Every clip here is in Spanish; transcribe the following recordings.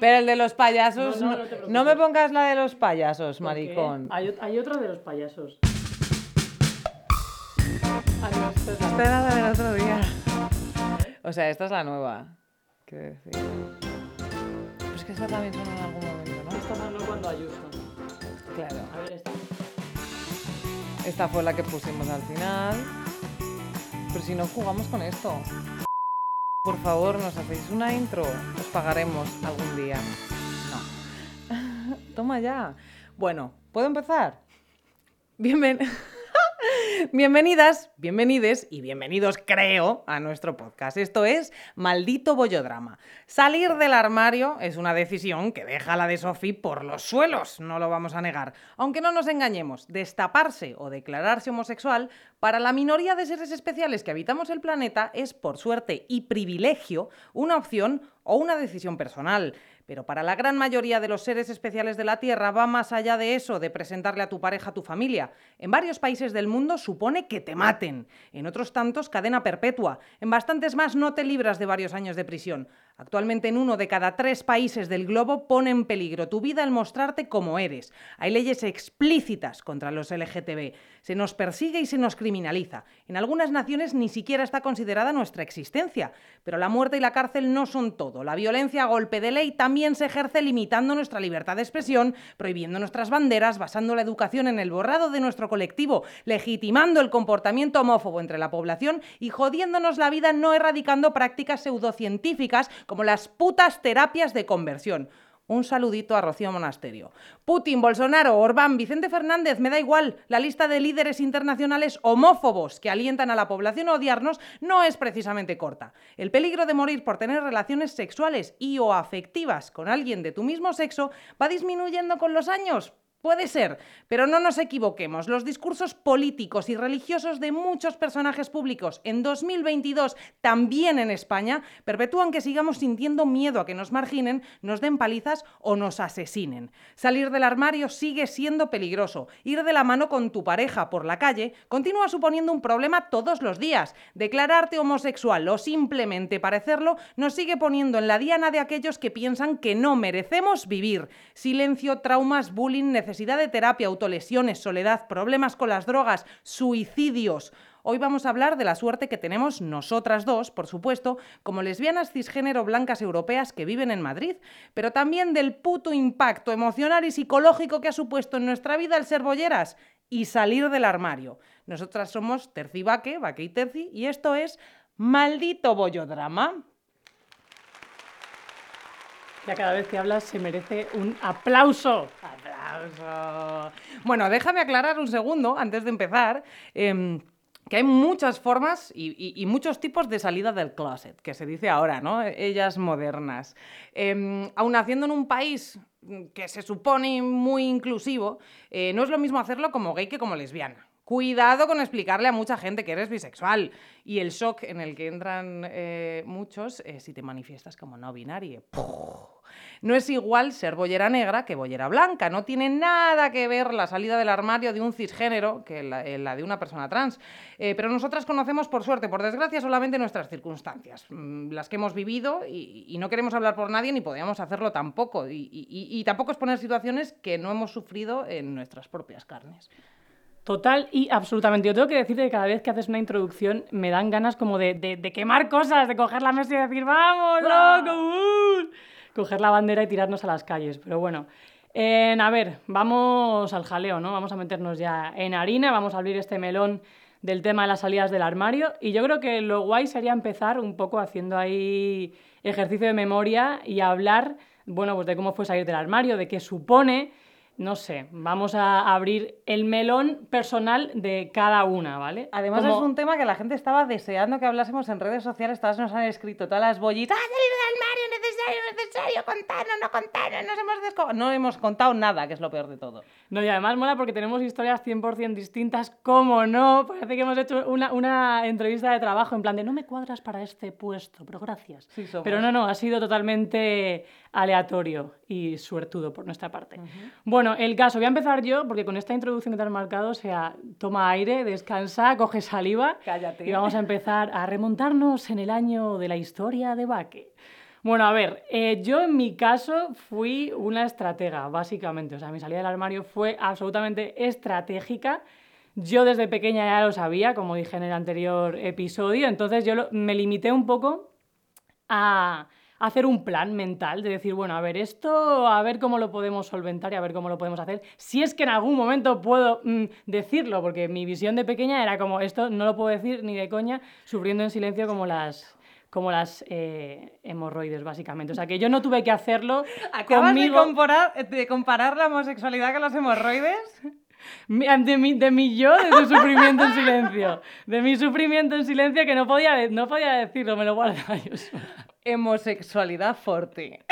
Pero el de los payasos, No, me pongas la de los payasos, maricón. Hay, ot- hay otro de los payasos. Ah, Esta era la del otro día. O sea, esta es la nueva. Quiero decir. Pues que esta también sonó en algún momento, ¿no? Esta sonó cuando Ayuso. Claro. A ver, esta. Esta fue la que pusimos al final. Pero si no jugamos con esto. Por favor, nos hacéis una intro. Os pagaremos algún día. No. Toma ya. Bueno, ¿puedo empezar? Bienven... Bienvenidas, bienvenides y bienvenidos, creo, a nuestro podcast. Esto es Maldito Bollodrama. Salir del armario es una decisión que deja la de Sophie por los suelos, no lo vamos a negar. Aunque no nos engañemos, destaparse o declararse homosexual para la minoría de seres especiales que habitamos el planeta es, por suerte y privilegio, una opción o una decisión personal. Pero para la gran mayoría de los seres especiales de la Tierra va más allá de eso, de presentarle a tu pareja a tu familia. En varios países del mundo supone que te maten. En otros tantos, cadena perpetua. En bastantes más no te libras de varios años de prisión. Actualmente en uno de cada tres países del globo pone en peligro tu vida el mostrarte como eres. Hay leyes explícitas contra los LGTB. Se nos persigue y se nos criminaliza. En algunas naciones ni siquiera está considerada nuestra existencia. Pero la muerte y la cárcel no son todo. La violencia a golpe de ley también se ejerce limitando nuestra libertad de expresión, prohibiendo nuestras banderas, basando la educación en el borrado de nuestro colectivo, legitimando el comportamiento homófobo entre la población y jodiéndonos la vida no erradicando prácticas pseudocientíficas como las putas terapias de conversión. Un saludito a Rocío Monasterio. Putin, Bolsonaro, Orbán, Vicente Fernández, me da igual. La lista de líderes internacionales homófobos que alientan a la población a odiarnos no es precisamente corta. El peligro de morir por tener relaciones sexuales y o afectivas con alguien de tu mismo sexo va disminuyendo con los años. Puede ser, pero no nos equivoquemos. Los discursos políticos y religiosos de muchos personajes públicos en 2022, también en España, perpetúan que sigamos sintiendo miedo a que nos marginen, nos den palizas o nos asesinen. Salir del armario sigue siendo peligroso. Ir de la mano con tu pareja por la calle continúa suponiendo un problema todos los días. Declararte homosexual o simplemente parecerlo nos sigue poniendo en la diana de aquellos que piensan que no merecemos vivir. Silencio, traumas, bullying, necesidad de terapia, autolesiones, soledad, problemas con las drogas, suicidios. Hoy vamos a hablar de la suerte que tenemos nosotras dos, por supuesto, como lesbianas cisgénero blancas europeas que viven en Madrid, pero también del puto impacto emocional y psicológico que ha supuesto en nuestra vida el ser bolleras y salir del armario. Nosotras somos Terci Baque, Baque y Terci, y esto es Maldito Bollodrama. Ya cada vez que hablas se merece un aplauso. ¡Aplauso! Bueno, déjame aclarar un segundo antes de empezar. em, que hay muchas formas y, muchos tipos de salida del closet, que se dice ahora, ¿no? Ellas modernas. Em, aun naciendo en un país que se supone muy inclusivo, eh, no es lo mismo hacerlo como gay que como lesbiana. Cuidado con explicarle a mucha gente que eres bisexual y el shock en el que entran eh, muchos si te manifiestas como no binario. No es igual ser bollera negra que bollera blanca. No tiene nada que ver la salida del armario de un cisgénero que la, eh, la de una persona trans. Eh, pero nosotras conocemos, por suerte, por desgracia, solamente nuestras circunstancias, mm, las que hemos vivido y, y no queremos hablar por nadie ni podríamos hacerlo tampoco. Y, y- y- tampoco exponer situaciones que no hemos sufrido en nuestras propias carnes. Total y absolutamente. Yo tengo que decirte que cada vez que haces una introducción me dan ganas como de, de- de quemar cosas, de coger la mesa y decir, vamos, loco, uh", coger la bandera y tirarnos a las calles. Pero bueno, en- a ver, vamos al jaleo, ¿no? Vamos a meternos ya en harina, vamos a abrir este melón del tema de las salidas del armario. Y yo creo que lo guay sería empezar un poco haciendo ahí ejercicio de memoria y hablar, bueno, pues de cómo fue salir del armario, de qué supone. No sé, vamos a abrir el melón personal de cada una, ¿vale? Además Como- es un tema que la gente estaba deseando que hablásemos en redes sociales, todas nos han escrito, todas las bollitas, ¡Ah, armario, necesario, contarnos, no contarnos, nos hemos desco-". No hemos contado nada, que es lo peor de todo. No, y además mola porque tenemos historias 100% distintas, ¿cómo no? Parece que hemos hecho una, una entrevista de trabajo en plan de no me cuadras para este puesto, pero gracias. Sí. Pero no, no, ha sido totalmente aleatorio y suertudo por nuestra parte. Bueno, el caso, voy a empezar yo porque con esta introducción que te has marcado, o sea, toma aire, descansa, coge saliva Cállate. y vamos a empezar a remontarnos en el año de la historia de Baque. Bueno, a ver, eh, yo en mi caso fui una estratega, básicamente. O sea, mi salida del armario fue absolutamente estratégica. Yo desde pequeña ya lo sabía, como dije en el anterior episodio, entonces yo me limité un poco a hacer un plan mental de decir, bueno, a ver, esto, a ver cómo lo podemos solventar y a ver cómo lo podemos hacer. Si es que en algún momento puedo mm, decirlo, porque mi visión de pequeña era como, esto no lo puedo decir ni de coña, sufriendo en silencio como las, como las eh, hemorroides, básicamente. O sea, que yo no tuve que hacerlo ¿Acabas de, comparar, de comparar la homosexualidad con las hemorroides? De mi, de mi yo, de su sufrimiento en silencio. De mi sufrimiento en silencio que no podía, no podía decirlo, me lo guardaba yo Homosexualidad fuerte.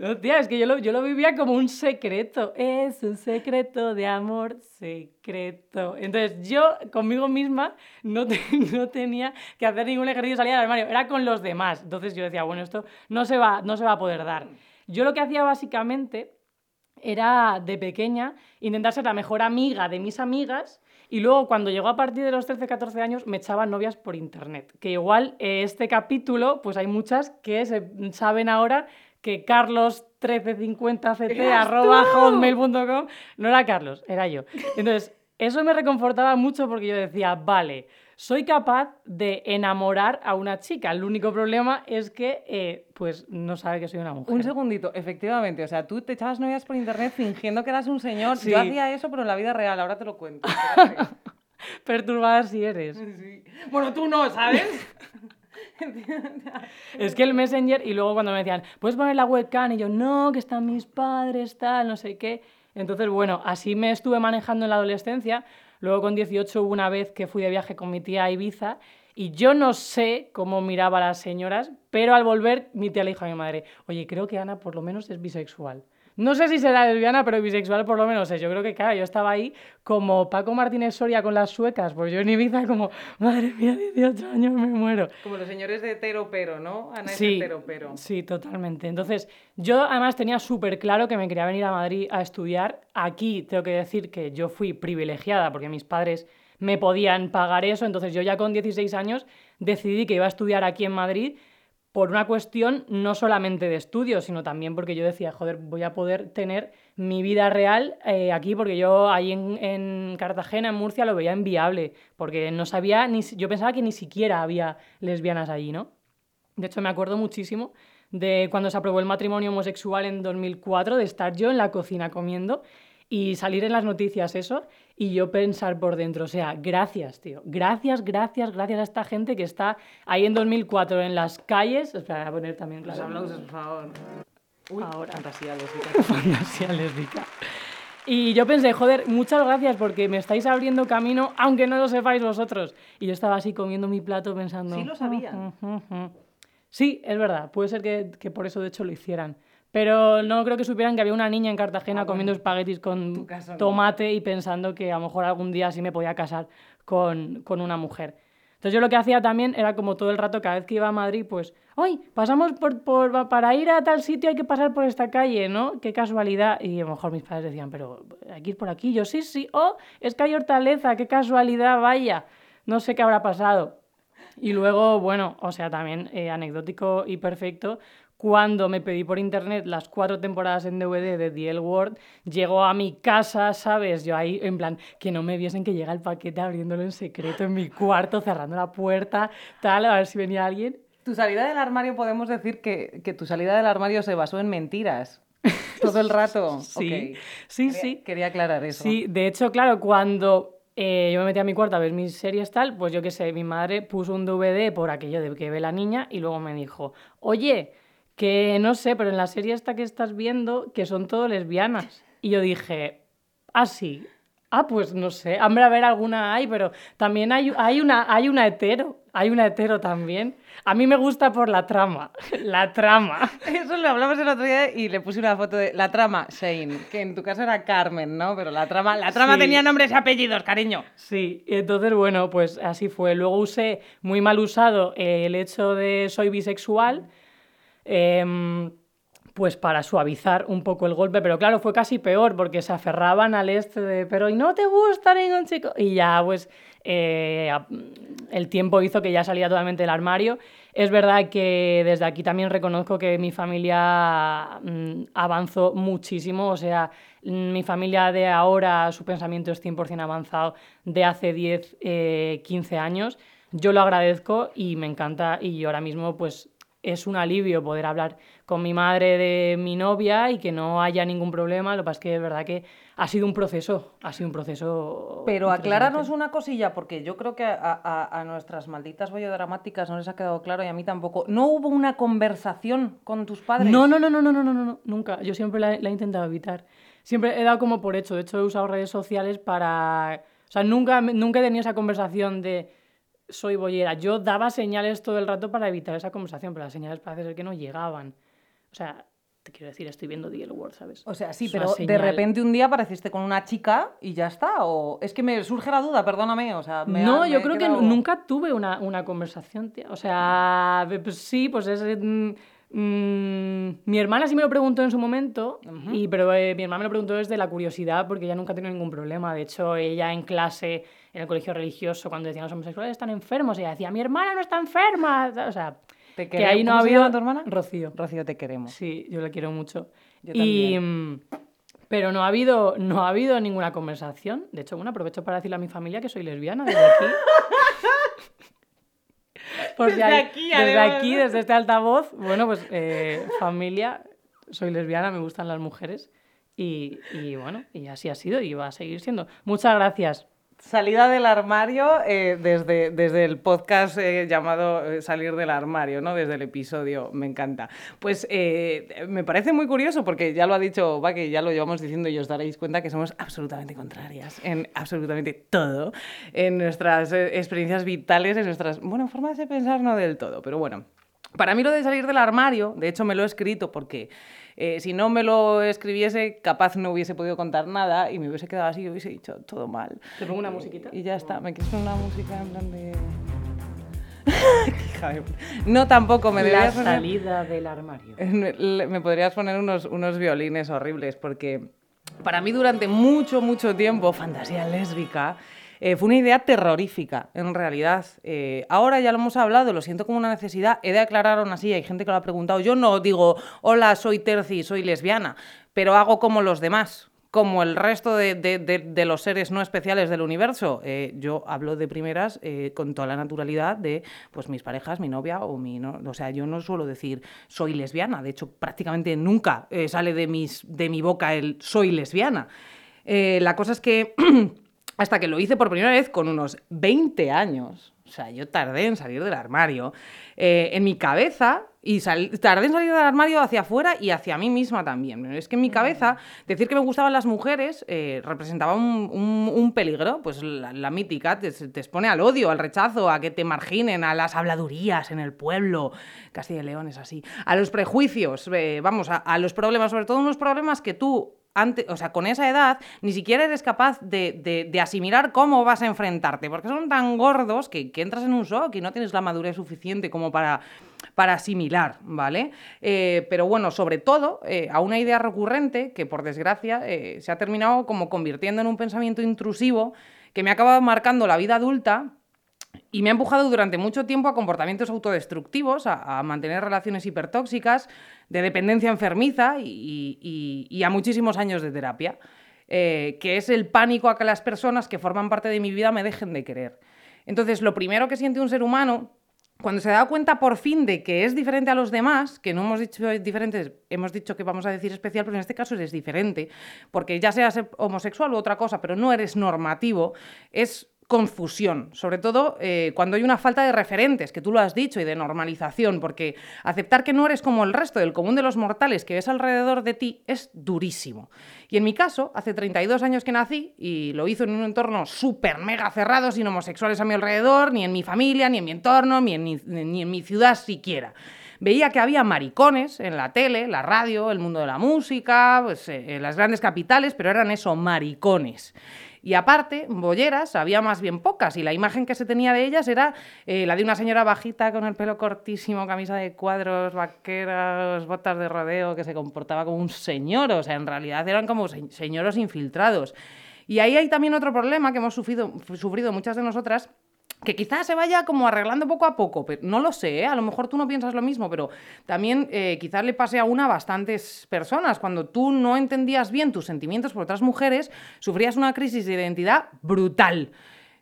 No, tía, es que yo lo, yo lo vivía como un secreto. Es un secreto de amor secreto. Entonces yo conmigo misma no, no tenía que hacer ningún ejercicio de salida del armario. Era con los demás. Entonces yo decía, bueno, esto no se va, no se va a poder dar. Yo lo que hacía básicamente era de pequeña intentar ser la mejor amiga de mis amigas y luego cuando llegó a partir de los 13, 14 años me echaban novias por internet. Que igual eh, este capítulo, pues hay muchas que se saben ahora que carlos1350ct.hotmail.com no era Carlos, era yo. Entonces, eso me reconfortaba mucho porque yo decía, vale, soy capaz de enamorar a una chica. El único problema es que, eh, pues, no sabe que soy una mujer. Un segundito, efectivamente. O sea, tú te echabas novias por internet fingiendo que eras un señor. Yo hacía eso, pero en la vida real. Ahora te lo cuento. Perturbada si eres. Bueno, tú no, ¿sabes? es que el Messenger, y luego cuando me decían, ¿puedes poner la webcam? Y yo, no, que están mis padres, tal, no sé qué. Entonces, bueno, así me estuve manejando en la adolescencia. Luego con 18 hubo una vez que fui de viaje con mi tía a Ibiza y yo no sé cómo miraba a las señoras, pero al volver mi tía le dijo a mi madre, oye, creo que Ana por lo menos es bisexual. No sé si será lesbiana, pero bisexual por lo menos es. Yo creo que, claro, yo estaba ahí como Paco Martínez Soria con las suecas, pues yo en Ibiza como, madre mía, 18 años me muero. Como los señores de hetero pero, ¿no? Ana sí, es hetero pero. Sí, totalmente. Entonces, yo además tenía súper claro que me quería venir a Madrid a estudiar. Aquí tengo que decir que yo fui privilegiada porque mis padres me podían pagar eso, entonces yo ya con 16 años decidí que iba a estudiar aquí en Madrid por una cuestión no solamente de estudios, sino también porque yo decía, joder, voy a poder tener mi vida real eh, aquí, porque yo ahí en, Cartagena, en Murcia, lo veía inviable, porque no sabía, ni, yo pensaba que ni siquiera había lesbianas allí, ¿no? De hecho, me acuerdo muchísimo de cuando se aprobó el matrimonio homosexual en 2004, de estar yo en la cocina comiendo y salir en las noticias eso y yo pensar por dentro, o sea, gracias, tío, gracias, gracias, gracias a esta gente que está ahí en 2004 en las calles. Espera, voy a poner también Los aplausos, por favor. Uy, Ahora. Fantasía lésbica. fantasía lésbica. Y yo pensé, joder, muchas gracias porque me estáis abriendo camino, aunque no lo sepáis vosotros. Y yo estaba así comiendo mi plato pensando... Sí lo sabían. Sí, es verdad. Puede ser que, que por eso de hecho lo hicieran. Pero no creo que supieran que había una niña en Cartagena ah, comiendo espaguetis con tomate y pensando que a lo mejor algún día sí me podía casar con, con, una mujer. Entonces yo lo que hacía también era como todo el rato, cada vez que iba a Madrid, pues, ¡ay! Pasamos por, por, para ir a tal sitio hay que pasar por esta calle, ¿no? Qué casualidad. Y a lo mejor mis padres decían, pero hay que ir por aquí. Yo, sí, sí, oh, es que hay hortaleza, qué casualidad, vaya. No sé qué habrá pasado. Y luego, bueno, o sea, también eh, anecdótico y perfecto, cuando me pedí por internet las cuatro temporadas en DVD de The L Word, llegó a mi casa, ¿sabes? Yo ahí, en plan, que no me viesen que llega el paquete abriéndolo en secreto en mi cuarto, cerrando la puerta, tal, a ver si venía alguien. Tu salida del armario, podemos decir que, que tu salida del armario se basó en mentiras. Todo el rato. sí, sí, quería, sí. Quería aclarar eso. Sí, de hecho, claro, cuando eh, yo me metí a mi cuarto a ver mis series tal, pues yo qué sé, mi madre puso un DVD por aquello de que ve la niña y luego me dijo, oye, que no sé, pero en la serie esta que estás viendo, que son todo lesbianas. Y yo dije, ah, sí. Ah, pues no sé. Hombre, a ver, alguna hay, pero también hay, hay, una, hay una hetero. Hay una hetero también. A mí me gusta por la trama. La trama. Eso lo hablamos el otro día y le puse una foto de la trama, Shane, que en tu caso era Carmen, ¿no? Pero la trama, la trama tenía nombres y apellidos, cariño. Sí, entonces, bueno, pues así fue. Luego usé muy mal usado el hecho de soy bisexual Em, pues para suavizar un poco el golpe, pero claro, fue casi peor porque se aferraban al este de, pero ¿y no te gusta ningún chico? Y ya pues eh, el tiempo hizo que ya salía totalmente del armario Es verdad que desde aquí también reconozco que mi familia mm, avanzó muchísimo, o sea, mi familia de ahora, su pensamiento es 100% avanzado de hace 10, 15 eh, años. Yo lo agradezco y me encanta y ahora mismo pues es un alivio poder hablar con mi madre de mi novia y que no haya ningún problema. Lo que pasa es que es verdad que ha sido un proceso, ha sido un proceso. Pero acláranos una cosilla, porque yo creo que a, nuestras malditas bollodramáticas no les ha quedado claro y a mí tampoco. ¿No hubo una conversación con tus padres? No, no, no, no, no, no, no, no nunca. Yo siempre la, la he intentado evitar. Siempre he dado como por hecho. De hecho, he usado redes sociales para. O sea, nunca, nunca he tenido esa conversación de soy bollera. Yo daba señales todo el rato para evitar esa conversación, pero las señales parece ser que no llegaban. O sea, te quiero decir, estoy viendo The World, ¿sabes? O sea, sí, pero de repente un día apareciste con una chica y ya está. O es que me surge la duda, perdóname. O sea, no, yo creo que nunca tuve una, una conversación, tía. O sea, pues sí, pues es. Mm, mm, mi hermana sí me lo preguntó en su momento, y, pero eh, mi hermana me lo preguntó desde la curiosidad porque ella nunca ha tenido ningún problema. De hecho, ella en clase en el colegio religioso, cuando decían los homosexuales están enfermos, ella decía, mi hermana no está enferma. O sea, que ahí no ha habido... tu hermana? Rocío. Rocío, te queremos. Sí, yo la quiero mucho. Yo y, mm, pero no ha, habido, no ha habido ninguna conversación. De hecho, bueno, aprovecho para decirle a mi familia que soy lesbiana desde aquí. desde, aquí, desde aquí, desde este altavoz, bueno, pues eh, familia, soy lesbiana, me gustan las mujeres. Y, y, bueno, y así ha sido y va a seguir siendo. Muchas gracias Salida del armario eh, desde, desde el podcast eh, llamado eh, Salir del armario, ¿no? Desde el episodio, me encanta. Pues me parece muy curioso porque ya lo ha dicho va que ya lo llevamos diciendo y os daréis cuenta que somos absolutamente contrarias en absolutamente todo, en nuestras experiencias vitales, en nuestras, bueno, formas de pensar no del todo, pero bueno. Para mí lo de salir del armario, de hecho me lo he escrito porque eh, si no me lo escribiese, capaz no hubiese podido contar nada y me hubiese quedado así y hubiese dicho todo mal. ¿Te pongo una musiquita? Y ya está. ¿Me quieres poner una música en plan de...? no, tampoco. Me La salida del armario. Me podrías poner unos, unos violines horribles porque para mí durante mucho, mucho tiempo, fantasía lésbica eh, fue una idea terrorífica, en realidad. Eh, ahora ya lo hemos hablado, lo siento como una necesidad. He de aclarar aún así, hay gente que lo ha preguntado. Yo no digo, hola, soy terci, soy lesbiana, pero hago como los demás como el resto de, los seres no especiales del universo. Eh, yo hablo de primeras con toda la naturalidad de pues mis parejas, mi novia o mi... No, o sea, yo no suelo decir soy lesbiana. De hecho, prácticamente nunca sale de, mis, de mi boca el soy lesbiana. la cosa es que hasta que lo hice por primera vez con unos 20 años. O sea, yo tardé en salir del armario. Eh, en mi cabeza, y tardé en salir del armario hacia afuera y hacia mí misma también. Es que en mi cabeza, decir que me gustaban las mujeres eh, representaba un, peligro. Pues la, mítica te, expone al odio, al rechazo, a que te marginen, a las habladurías en el pueblo. Castilla y León es así. A los prejuicios, eh, vamos, a, a los problemas, sobre todo unos problemas que tú o sea, con esa edad, ni siquiera eres capaz de, asimilar cómo vas a enfrentarte, porque son tan gordos que, entras en un shock y no tienes la madurez suficiente como para, para asimilar, ¿vale? Eh, pero bueno, sobre todo eh, a una idea recurrente que por desgracia eh, se ha terminado como convirtiendo en un pensamiento intrusivo que me ha acabado marcando la vida adulta y me ha empujado durante mucho tiempo a comportamientos autodestructivos, a, mantener relaciones hipertóxicas, de dependencia enfermiza y, a muchísimos años de terapia, eh, que es el pánico a que las personas que forman parte de mi vida me dejen de querer. Entonces, lo primero que siente un ser humano, cuando se da cuenta por fin de que es diferente a los demás, que no hemos dicho diferentes, hemos dicho que vamos a decir especial, pero en este caso eres diferente, porque ya seas homosexual u otra cosa, pero no eres normativo, es confusión, sobre todo eh, cuando hay una falta de referentes, que tú lo has dicho, y de normalización, porque aceptar que no eres como el resto del común de los mortales que ves alrededor de ti es durísimo. Y en mi caso, hace 32 años que nací, y lo hizo en un entorno súper mega cerrado, sin homosexuales a mi alrededor, ni en mi familia, ni en mi entorno, ni en mi, ni en mi ciudad siquiera veía que había maricones en la tele, la radio, el mundo de la música, pues, eh, las grandes capitales, pero eran eso, maricones. Y aparte, bolleras había más bien pocas y la imagen que se tenía de ellas era eh, la de una señora bajita con el pelo cortísimo, camisa de cuadros, vaqueros, botas de rodeo, que se comportaba como un señor, o sea, en realidad eran como señoros infiltrados. Y ahí hay también otro problema que hemos sufrido, sufrido muchas de nosotras, que quizás se vaya como arreglando poco a poco, pero no lo sé, ¿eh? a lo mejor tú no piensas lo mismo, pero también eh, quizás le pase a una a bastantes personas. Cuando tú no entendías bien tus sentimientos por otras mujeres, sufrías una crisis de identidad brutal.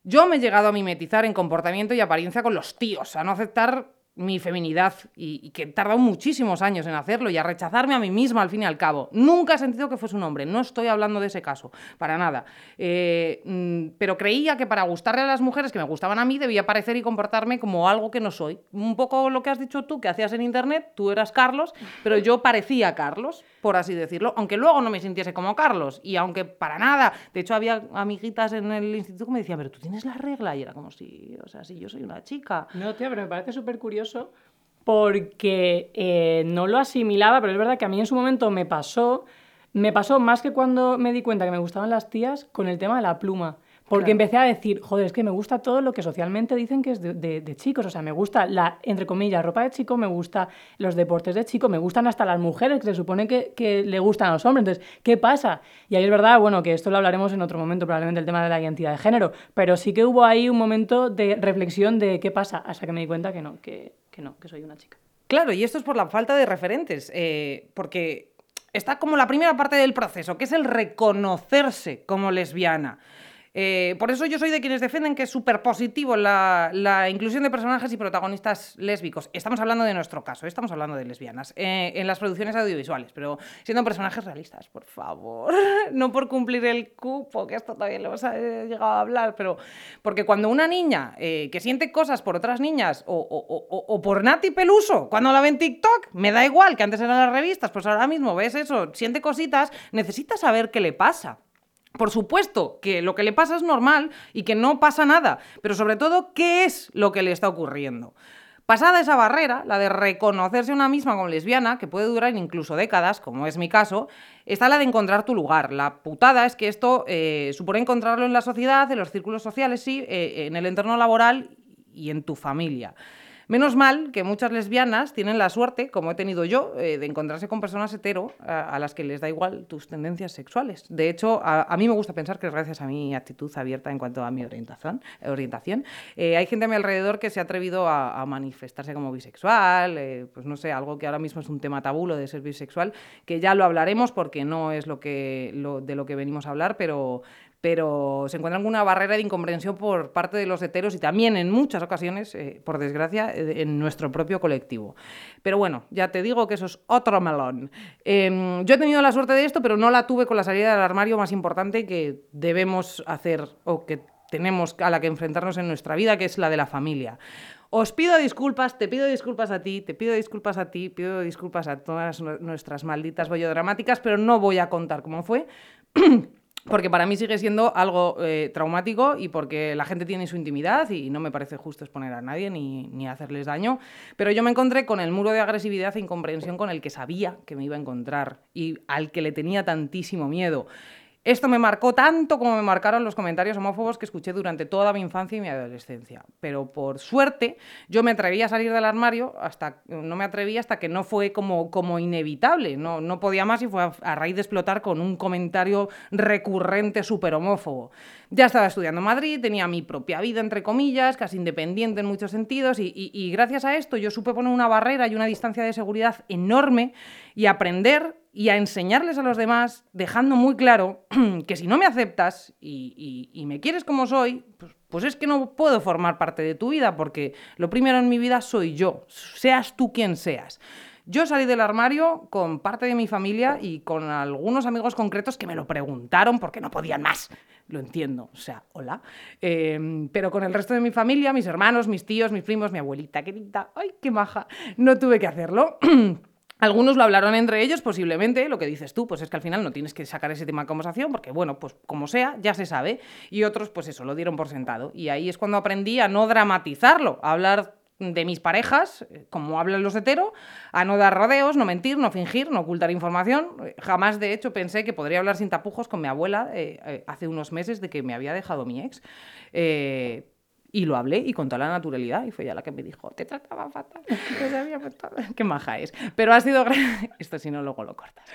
Yo me he llegado a mimetizar en comportamiento y apariencia con los tíos, a no aceptar mi feminidad y, que he tardado muchísimos años en hacerlo y a rechazarme a mí misma al fin y al cabo. Nunca he sentido que fuese un hombre, no estoy hablando de ese caso, para nada. Eh, mm, pero creía que para gustarle a las mujeres que me gustaban a mí debía parecer y comportarme como algo que no soy. Un poco lo que has dicho tú, que hacías en internet, tú eras Carlos, pero yo parecía Carlos, por así decirlo, aunque luego no me sintiese como Carlos y aunque para nada, de hecho había amiguitas en el instituto que me decían, pero tú tienes la regla y era como si, o sea, si yo soy una chica. No, tío, pero me parece súper curioso porque eh, no lo asimilaba, pero es verdad que a mí en su momento me pasó, me pasó más que cuando me di cuenta que me gustaban las tías con el tema de la pluma. Porque empecé a decir, joder, es que me gusta todo lo que socialmente dicen que es de, chicos. O sea, me gusta la, entre comillas, ropa de chico, me gusta los deportes de chico, me gustan hasta las mujeres, que se supone que, que, le gustan a los hombres. Entonces, ¿qué pasa? Y ahí es verdad, bueno, que esto lo hablaremos en otro momento, probablemente el tema de la identidad de género. Pero sí que hubo ahí un momento de reflexión de qué pasa, hasta que me di cuenta que no, que, que soy una chica. Claro, y esto es por la falta de referentes, eh, porque está como la primera parte del proceso, que es el reconocerse como lesbiana. Eh, por eso yo soy de quienes defienden que es súper positivo la, inclusión de personajes y protagonistas lésbicos. Estamos hablando de nuestro caso, estamos hablando de lesbianas eh, en las producciones audiovisuales, pero siendo personajes realistas, por favor. no por cumplir el cupo, que esto todavía lo hemos eh, llegado a hablar, pero porque cuando una niña que siente cosas por otras niñas o, por Nati Peluso, cuando la ve en TikTok, me da igual que antes eran las revistas, pues ahora mismo ves eso, siente cositas, necesita saber qué le pasa. Por supuesto que lo que le pasa es normal y que no pasa nada, pero sobre todo, ¿qué es lo que le está ocurriendo? Pasada esa barrera, la de reconocerse una misma como lesbiana, que puede durar incluso décadas, como es mi caso, está la de encontrar tu lugar. La putada es que esto eh, supone encontrarlo en la sociedad, en los círculos sociales, sí, eh, en el entorno laboral y en tu familia. Menos mal que muchas lesbianas tienen la suerte, como he tenido yo, eh, de encontrarse con personas hetero a, las que les da igual tus tendencias sexuales. De hecho, a, mí me gusta pensar que gracias a mi actitud abierta en cuanto a mi orientación. orientación. Eh, hay gente a mi alrededor que se ha atrevido a, manifestarse como bisexual, eh, pues no sé, algo que ahora mismo es un tema tabú, de ser bisexual, que ya lo hablaremos porque no es lo que, de lo que venimos a hablar, pero, pero se encuentra alguna barrera de incomprensión por parte de los heteros y también en muchas ocasiones, eh, por desgracia, eh, en nuestro propio colectivo. Pero bueno, ya te digo que eso es otro melón. Em, yo he tenido la suerte de esto, pero no la tuve con la salida del armario más importante que debemos hacer o que tenemos a la que enfrentarnos en nuestra vida, que es la de la familia. Os pido disculpas, te pido disculpas a ti, te pido disculpas a ti, pido disculpas a todas nuestras malditas bollodramáticas, pero no voy a contar cómo fue. porque para mí sigue siendo algo eh, traumático y porque la gente tiene su intimidad y no me parece justo exponer a nadie ni, ni, hacerles daño. Pero yo me encontré con el muro de agresividad e incomprensión con el que sabía que me iba a encontrar y al que le tenía tantísimo miedo. Esto me marcó tanto como me marcaron los comentarios homófobos que escuché durante toda mi infancia y mi adolescencia. Pero por suerte yo me atreví a salir del armario, hasta no me atreví hasta que no fue como, como inevitable. No, no podía más y fue a, raíz de explotar con un comentario recurrente súper homófobo. Ya estaba estudiando en Madrid, tenía mi propia vida, entre comillas, casi independiente en muchos sentidos, y gracias a esto yo supe poner una barrera y una distancia de seguridad enorme y aprender y a enseñarles a los demás, dejando muy claro que si no me aceptas y, me quieres como soy, pues, pues, es que no puedo formar parte de tu vida, porque lo primero en mi vida soy yo, seas tú quien seas. Yo salí del armario con parte de mi familia y con algunos amigos concretos que me lo preguntaron porque no podían más. Lo entiendo, o sea, hola. Em, pero con el resto de mi familia, mis hermanos, mis tíos, mis primos, mi abuelita querida, ¡ay, qué maja! No tuve que hacerlo. Algunos lo hablaron entre ellos, posiblemente, lo que dices tú, pues es que al final no tienes que sacar ese tema de conversación, porque bueno, pues como sea, ya se sabe. Y otros, pues eso, lo dieron por sentado. Y ahí es cuando aprendí a no dramatizarlo, a hablar de mis parejas, eh, como hablan los heteros, a no dar rodeos, no mentir, no fingir, no ocultar información. Jamás, de hecho, pensé que podría hablar sin tapujos con mi abuela eh, eh, hace unos meses de que me había dejado mi ex. Y lo hablé y con toda la naturalidad. Y fue ella la que me dijo, te trataba fatal. Qué maja es. Pero ha sido... Esto si no, luego lo cortas.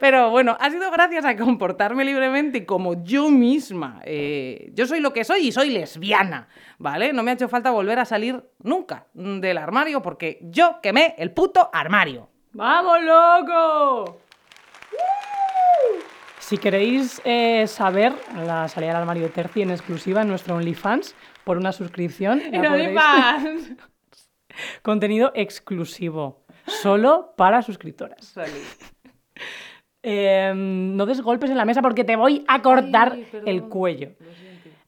Pero bueno, ha sido gracias a comportarme libremente como yo misma. Eh, yo soy lo que soy y soy lesbiana, ¿vale? No me ha hecho falta volver a salir nunca del armario porque yo quemé el puto armario. ¡Vamos, loco! Si queréis eh, saber la salida del armario de Terci en exclusiva en nuestro OnlyFans por una suscripción, podréis- OnlyFans. contenido exclusivo, solo para suscriptoras. Eh, no des golpes en la mesa porque te voy a cortar Ay, perdón. el cuello.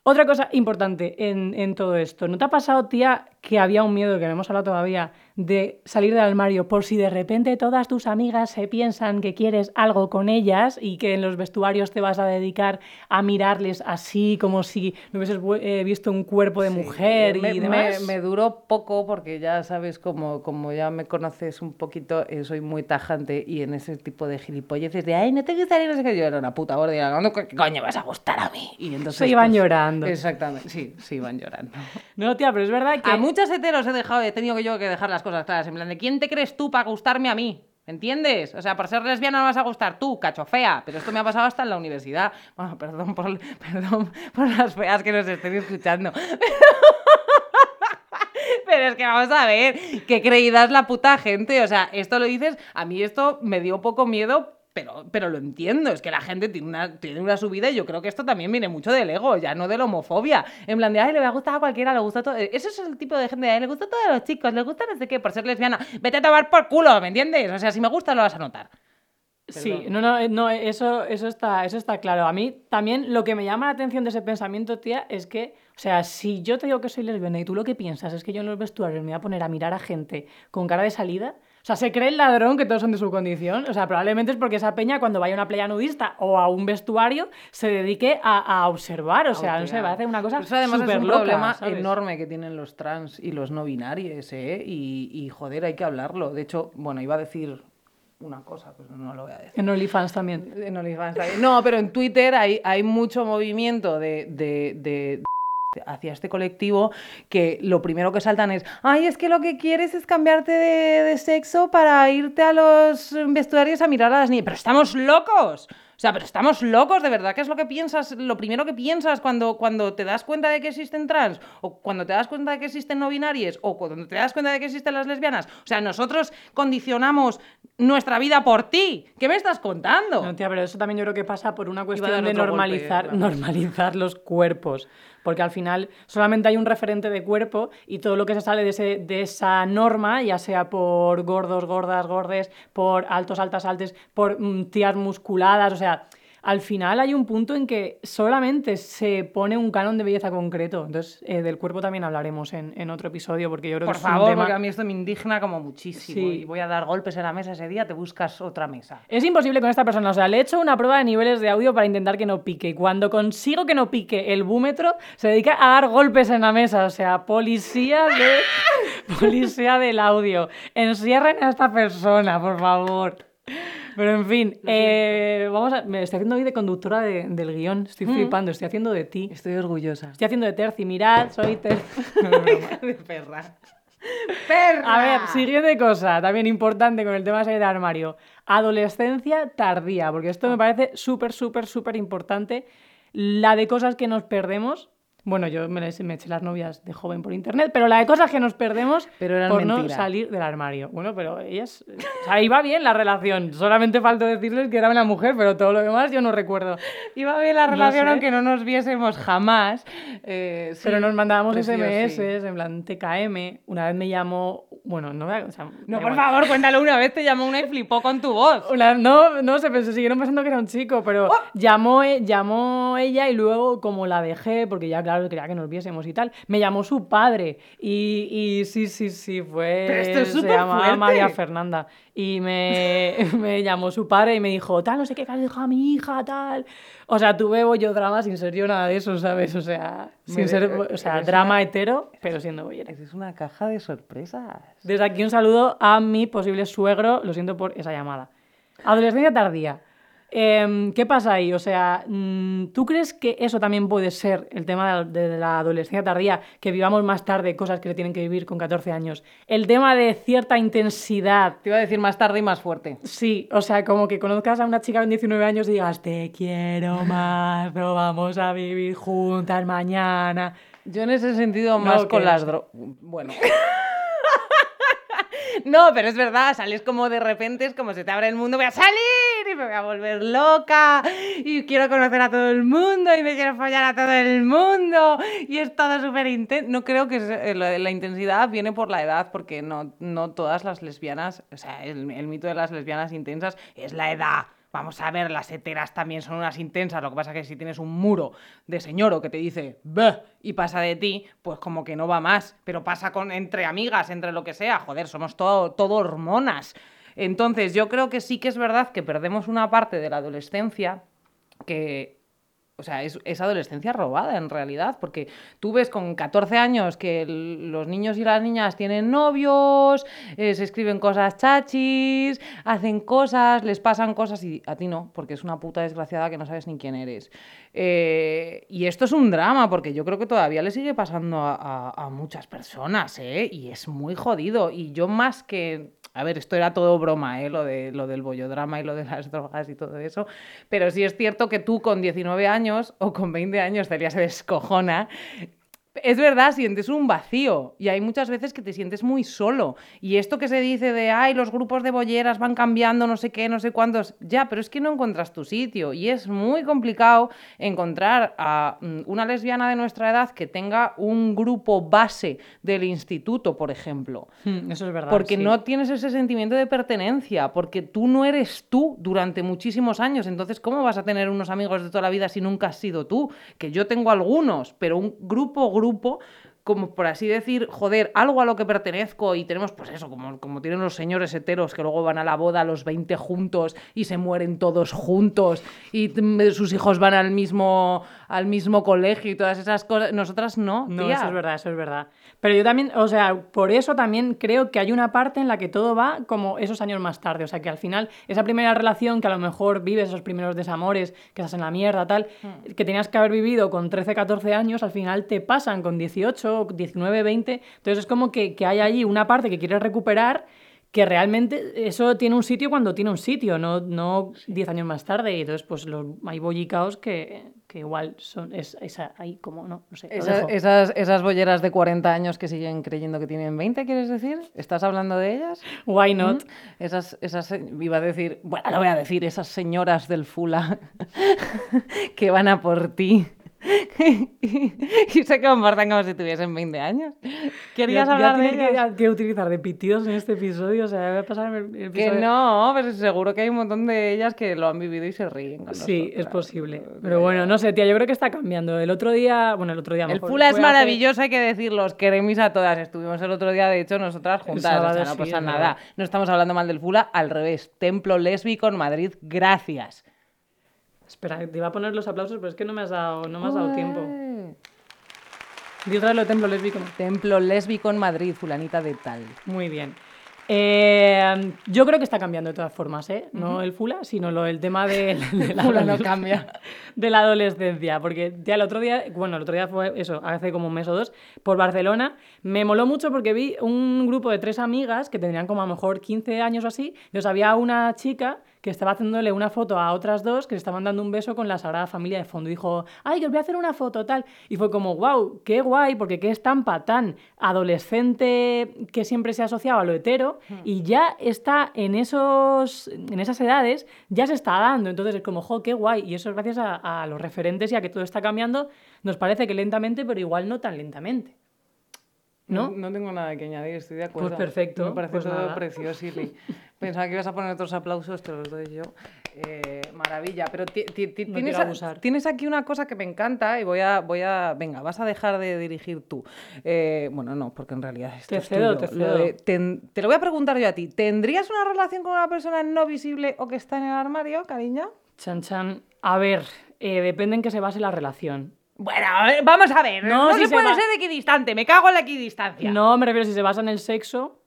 Otra cosa importante en, en todo esto, ¿no te ha pasado, tía, que había un miedo, que no hemos hablado todavía, de salir del armario por si de repente todas tus amigas se piensan que quieres algo con ellas y que en los vestuarios te vas a dedicar a mirarles así como si no hubieses eh, visto un cuerpo de mujer me, y me- demás? me duró poco porque ya sabes, como, como ya me conoces un poquito, eh, soy muy tajante y en ese tipo de gilipolleces de, ay, no te gustaría, no sé qué, yo era una puta gorda y era, "No, ¿qué coño vas a gustar a mí? Y entonces, Se iban pues, llorando. Exactamente, sí, sí iban llorando. No, tía, pero es verdad que... A muchas heteros he dejado, he tenido que yo que dejar las cosas claras, en plan de, ¿quién te crees tú para gustarme a mí? ¿Entiendes? O sea, por ser lesbiana no vas a gustar tú, cacho fea. Pero esto me ha pasado hasta en la universidad. Bueno, perdón por, perdón por las feas que nos estén escuchando. Pero es que vamos a ver, qué creída la puta gente. O sea, esto lo dices, a mí esto me dio poco miedo, pero, pero lo entiendo. Es que la gente tiene una, tiene una subida y yo creo que esto también viene mucho del ego, ya no de la homofobia. En plan de, ay, le va a gustar a cualquiera, le gusta todo. Ese es el tipo de gente ay, le gusta a todos los chicos, le gusta no sé qué, por ser lesbiana. Vete a tomar por culo, ¿me entiendes? O sea, si me gusta lo vas a notar. Sí, no, no, eh, no, eso, eso, está, eso está claro. A mí también lo que me llama la atención de ese pensamiento, tía, es que, o sea, si yo te digo que soy lesbiana y tú lo que piensas es que yo en los vestuarios me voy a poner a mirar a gente con cara de salida, sea, se cree el ladrón que todos son de su condición. O sea, probablemente es porque esa peña cuando vaya a una playa nudista o a un vestuario se dedique a, a observar. O sea, no sé, va a hacer una cosa Pero eso además es un loca, problema ¿sabes? enorme que tienen los trans y los no binarios, ¿eh? Y, y, joder, hay que hablarlo. De hecho, bueno, iba a decir una cosa, pero no lo voy a decir. En OnlyFans también. En OnlyFans también. No, pero en Twitter hay, hay mucho movimiento de, de- de- hacia este colectivo que lo primero que saltan es, ay, es que lo que quieres es cambiarte de, de sexo para irte a los vestuarios a mirar a las niñas. Pero estamos locos. O sea, pero estamos locos, de verdad. ¿Qué es lo que piensas? Lo primero que piensas cuando, cuando te das cuenta de que existen trans, o cuando te das cuenta de que existen no binarias, o cuando te das cuenta de que existen las lesbianas. O sea, nosotros condicionamos nuestra vida por ti. ¿Qué me estás contando? No, tía, pero eso también yo creo que pasa por una cuestión de golpe, normalizar, normalizar los cuerpos. Porque al final solamente hay un referente de cuerpo y todo lo que se sale de, ese- de esa norma, ya sea por gordos, gordas, gordes, por altos, altas, altes, por mm, tías musculadas, o sea, al final hay un punto en que solamente se pone un canon de belleza concreto. Entonces, eh, del cuerpo también hablaremos en, en otro episodio porque yo creo Por que es un favor, tema... porque a mí esto me indigna como muchísimo. Sí. Y voy a dar golpes en la mesa ese día, te buscas otra mesa. Es imposible con esta persona. O sea, le he hecho una prueba de niveles de audio para intentar que no pique. Y cuando consigo que no pique el búmetro, se dedica a dar golpes en la mesa. O sea, policía de. policía del audio. Encierren a esta persona, por favor. Pero en fin, eh, vamos a. Me estoy haciendo hoy de conductora de- del guion. Estoy flipando, estoy haciendo de ti. Estoy orgullosa. Estoy haciendo de Terci. Mirad, soy Terci. de perra. ¡Perra! A ver, siguiente cosa, también importante con el tema de salir del armario. Adolescencia tardía, porque esto me parece súper, súper, súper importante. La de cosas que nos perdemos. Bueno, yo me, les- me eché las novias de joven por internet, pero la de cosas que nos perdemos Pero por no mentira. salir del armario. Bueno, pero ellas. O sea, iba bien la relación. Solamente faltó decirles que era una mujer, pero todo lo demás yo no recuerdo. Iba bien la No relación sé. aunque no nos viésemos jamás. Eh, sí, Pero nos mandábamos SMS, sí. en plan TKM. Una vez me llamó. Bueno, no o sea, No, por igual. favor, cuéntalo una vez, te llamó una y flipó con tu voz. Una- no, no, se pensó, siguieron pensando que era un chico, pero ¡Oh! llamó, e- llamó ella y luego, como la dejé, porque ya, claro, quería que nos viésemos y tal, me llamó su padre. Y, y sí, sí, sí, fue. Pero esto es se llamaba fuerte. María Fernanda. Y me, me llamó su padre y me dijo, tal, no sé qué, que has dejado a mi hija, tal. O sea, tuve bollodrama sin ser yo nada de eso, ¿sabes? O sea, sin Me- ser, o sea, drama una- hetero, pero siendo bollera. Es una caja de sorpresas. Desde aquí un saludo a mi posible suegro, lo siento por esa llamada. Adolescencia tardía. Em, ¿Qué pasa ahí? O sea, mm, ¿tú crees que eso también puede ser el tema de de la adolescencia tardía, que vivamos más tarde cosas que se tienen que vivir con 14 años? El tema de cierta intensidad. Te iba a decir más tarde y más fuerte. Sí, o sea, como que conozcas a una chica con 19 años y digas, te quiero más, pero vamos a vivir juntas mañana. Yo en ese sentido más No, con que- las drogas. Bueno. No, pero es verdad, sales como de repente, es como se te abre el mundo, voy a salir y me voy a volver loca y quiero conocer a todo el mundo y me quiero follar a todo el mundo y es todo súper intenso. No creo que eh, la, intensidad viene por la edad, porque no, no todas las lesbianas, o sea, el, el mito de las lesbianas intensas es la edad. Vamos a ver, las heteras también son unas intensas. Lo que pasa es que si tienes un muro de señoro que te dice y pasa de ti, pues como que no va más. Pero pasa con entre amigas, entre lo que sea. Joder, somos todo, todo hormonas. Entonces, yo creo que sí que es verdad que perdemos una parte de la adolescencia que o sea, es, es adolescencia robada en realidad, porque tú ves con 14 años que los niños y las niñas tienen novios, eh, se escriben cosas chachis, hacen cosas, les pasan cosas y a ti no, porque es una puta desgraciada que no sabes ni quién eres. Eh, y esto es un drama, porque yo creo que todavía le sigue pasando a, a- a muchas personas, ¿eh? Y es muy jodido. Y yo más que... A ver, esto era todo broma, ¿eh? Lo, de, lo del bollodrama y lo de las drogas y todo eso. Pero sí es cierto que tú con 19 años o con 20 años Celia se descojona. Es verdad, sientes un vacío y hay muchas veces que te sientes muy solo. Y esto que se dice de, ay, los grupos de bolleras van cambiando, no sé qué, no sé cuántos, ya, pero es que no encuentras tu sitio y es muy complicado encontrar a mm, una lesbiana de nuestra edad que tenga un grupo base del instituto, por ejemplo. Hmm, Eso es verdad. Porque sí. no tienes ese sentimiento de pertenencia, porque tú no eres tú durante muchísimos años. Entonces, ¿cómo vas a tener unos amigos de toda la vida si nunca has sido tú? Que yo tengo algunos, pero un grupo, grupo, como por así decir, joder, algo a lo que pertenezco y tenemos, pues eso, como, como tienen los señores heteros que luego van a la boda a los 20 juntos y se mueren todos juntos y sus hijos van al mismo, al mismo colegio y todas esas cosas. Nosotras no. No, eso es verdad, eso es verdad. Pero yo también, o sea, por eso también creo que hay una parte en la que todo va como esos años más tarde. O sea, que al final, esa primera relación que a lo mejor vives esos primeros desamores, que estás en la mierda, tal, Hmm. que tenías que haber vivido con 13, 14 años, al final te pasan con 18, 19, 20. Entonces es como que, que hay allí una parte que quieres recuperar que realmente eso tiene un sitio cuando tiene un sitio, no, no 10 años más tarde. Y entonces, pues los, hay bollicaos que, que igual son, es, es ahí como, no, no sé. Esa- esas, esas bolleras de 40 años que siguen creyendo que tienen 20, ¿quieres decir? ¿Estás hablando de ellas? Why not? Esas, esas, iba a decir, bueno, lo voy a decir, esas señoras del Fula que van a por ti y se comportan como si tuviesen 20 años. ¿Querías Voy a- voy a hablar de ellas? que, que utilizar de pitidos en este episodio, o sea, voy a pasar el, el Que episodio- no, pero seguro que hay un montón de ellas que lo han vivido y se ríen. con Sí, es nosotras. posible. Pero bueno, no sé, tía, yo creo que está cambiando. El otro día, bueno, el otro día El Fula es maravilloso, hay que decirlo. Os queréis a todas. Estuvimos el otro día, de hecho, nosotras juntas. o sea, no sí, pasa es nada. No estamos hablando mal del Fula, al revés. Templo lésbico en Madrid, gracias. Espera, te iba a poner los aplausos, pero es que no me has dado, no me has dado tiempo. Ué. Di otra vez lo de templo lésbico. Templo lésbico en Madrid, fulanita de tal. Muy bien. Eh, yo creo que está cambiando de todas formas, ¿eh? No el fula, sino lo, el tema de, de la Fula no adolescencia- cambia. de la adolescencia. Porque ya el otro día, bueno, el otro día fue eso, hace como un mes o dos, por Barcelona. Me moló mucho porque vi un grupo de tres amigas que tendrían como a lo mejor 15 años o así. Entonces había una chica que estaba haciéndole una foto a otras dos que se estaban dando un beso con la Sagrada Familia de fondo. Y dijo, ay, que os voy a hacer una foto, tal. Y fue como, wow, qué guay, porque qué estampa tan adolescente que siempre se ha asociado a lo hetero y ya está en, esos, en esas edades, ya se está dando. Entonces es como, jo, qué guay. Y eso es gracias a, a los referentes y a que todo está cambiando. Nos parece que lentamente, pero igual no tan lentamente. ¿No? No tengo nada que añadir, estoy de acuerdo. Pues perfecto, Me parece pues todo nada. precioso. Pensaba que ibas a poner otros aplausos, te los doy yo. Eh, maravilla. Pero ti- ti- ti- No tienes, a- abusar. tienes aquí una cosa que me encanta y voy a, voy a. Venga, vas a dejar de dirigir tú. Eh, bueno, no, porque en realidad esto Te es cedo, tuyo. te Lo cedo. de- ten- te lo voy a preguntar yo a ti. ¿Tendrías una relación con una persona no visible o que está en el armario, cariño? Chan, chan. A ver, eh, depende en qué se base la relación. Bueno, vamos a ver. No, No, si se se puede va- ser equidistante. Me cago en la equidistancia. No, me refiero si se basa en el sexo.